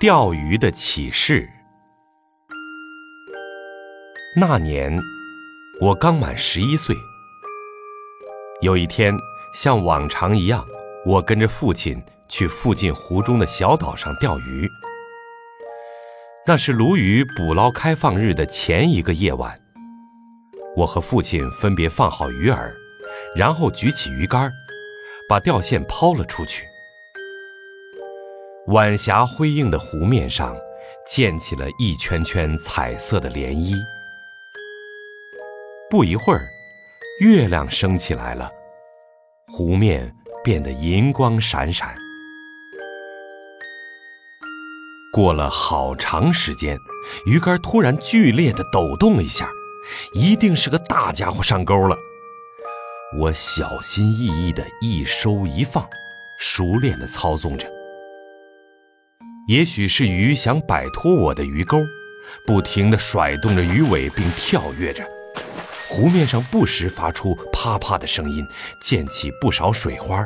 钓鱼的启示。那年我刚满十一岁。有一天，像往常一样，我跟着父亲去附近湖中的小岛上钓鱼。那是鲈鱼捕捞开放日的前一个夜晚。我和父亲分别放好鱼饵，然后举起鱼竿，把钓线抛了出去。晚霞辉映的湖面上，溅起了一圈圈彩色的涟漪。不一会儿，月亮升起来了，湖面变得银光闪闪。过了好长时间，鱼竿突然剧烈的抖动了一下，一定是个大家伙上钩了。我小心翼翼的一收一放，熟练的操纵着。也许是鱼想摆脱我的鱼钩，不停地甩动着鱼尾并跳跃着，湖面上不时发出啪啪的声音，溅起不少水花。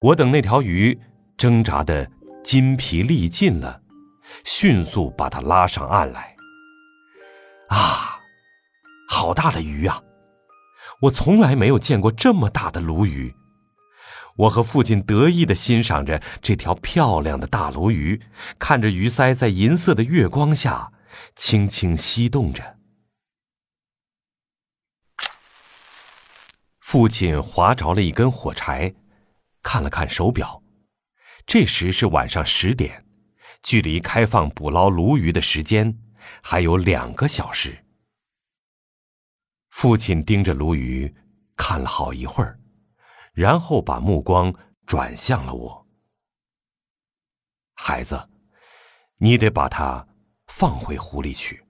我等那条鱼挣扎的筋疲力尽了，迅速把它拉上岸来。啊，好大的鱼啊！我从来没有见过这么大的鲈鱼。我和父亲得意地欣赏着这条漂亮的大鲈鱼，看着鱼鳃在银色的月光下轻轻翕动着。父亲划着了一根火柴，看了看手表，这时是晚上十点，距离开放捕捞鲈鱼的时间还有两个小时。父亲盯着鲈鱼看了好一会儿。然后把目光转向了我，孩子，你得把它放回湖里去。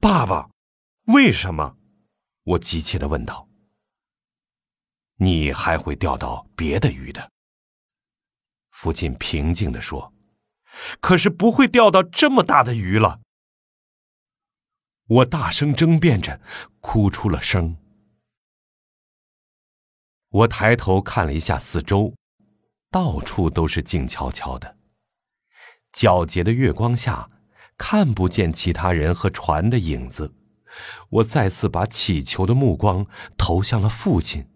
爸爸，为什么？我急切的问道。你还会钓到别的鱼的，父亲平静的说。可是不会钓到这么大的鱼了。我大声争辩着，哭出了声。我抬头看了一下四周，到处都是静悄悄的。皎洁的月光下，看不见其他人和船的影子。我再次把乞求的目光投向了父亲。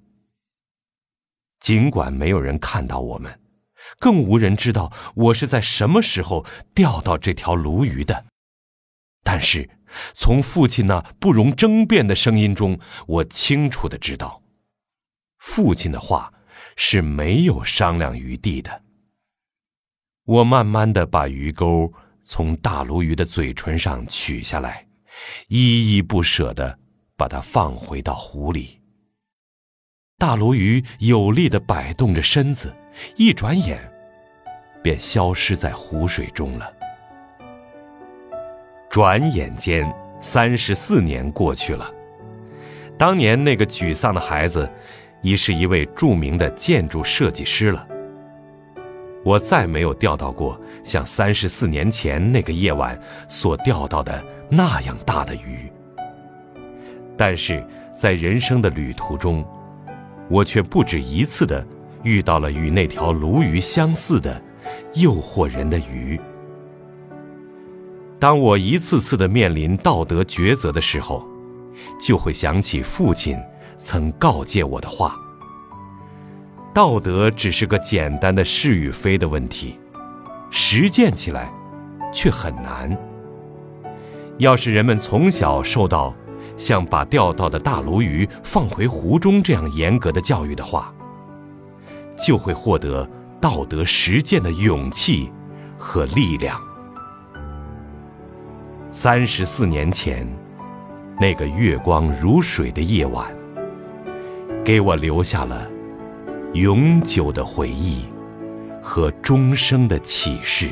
尽管没有人看到我们，更无人知道我是在什么时候钓到这条鲈鱼的，但是从父亲那不容争辩的声音中，我清楚的知道。父亲的话是没有商量余地的。我慢慢的把鱼钩从大鲈鱼的嘴唇上取下来，依依不舍的把它放回到湖里。大鲈鱼有力的摆动着身子，一转眼便消失在湖水中了。转眼间，三十四年过去了。当年那个沮丧的孩子。已是一位著名的建筑设计师了。我再没有钓到过像三十四年前那个夜晚所钓到的那样大的鱼。但是在人生的旅途中，我却不止一次的遇到了与那条鲈鱼相似的诱惑人的鱼。当我一次次的面临道德抉择的时候，就会想起父亲。曾告诫我的话：道德只是个简单的是与非的问题，实践起来却很难。要是人们从小受到像把钓到的大鲈鱼放回湖中这样严格的教育的话，就会获得道德实践的勇气和力量。三十四年前，那个月光如水的夜晚。给我留下了永久的回忆和终生的启示。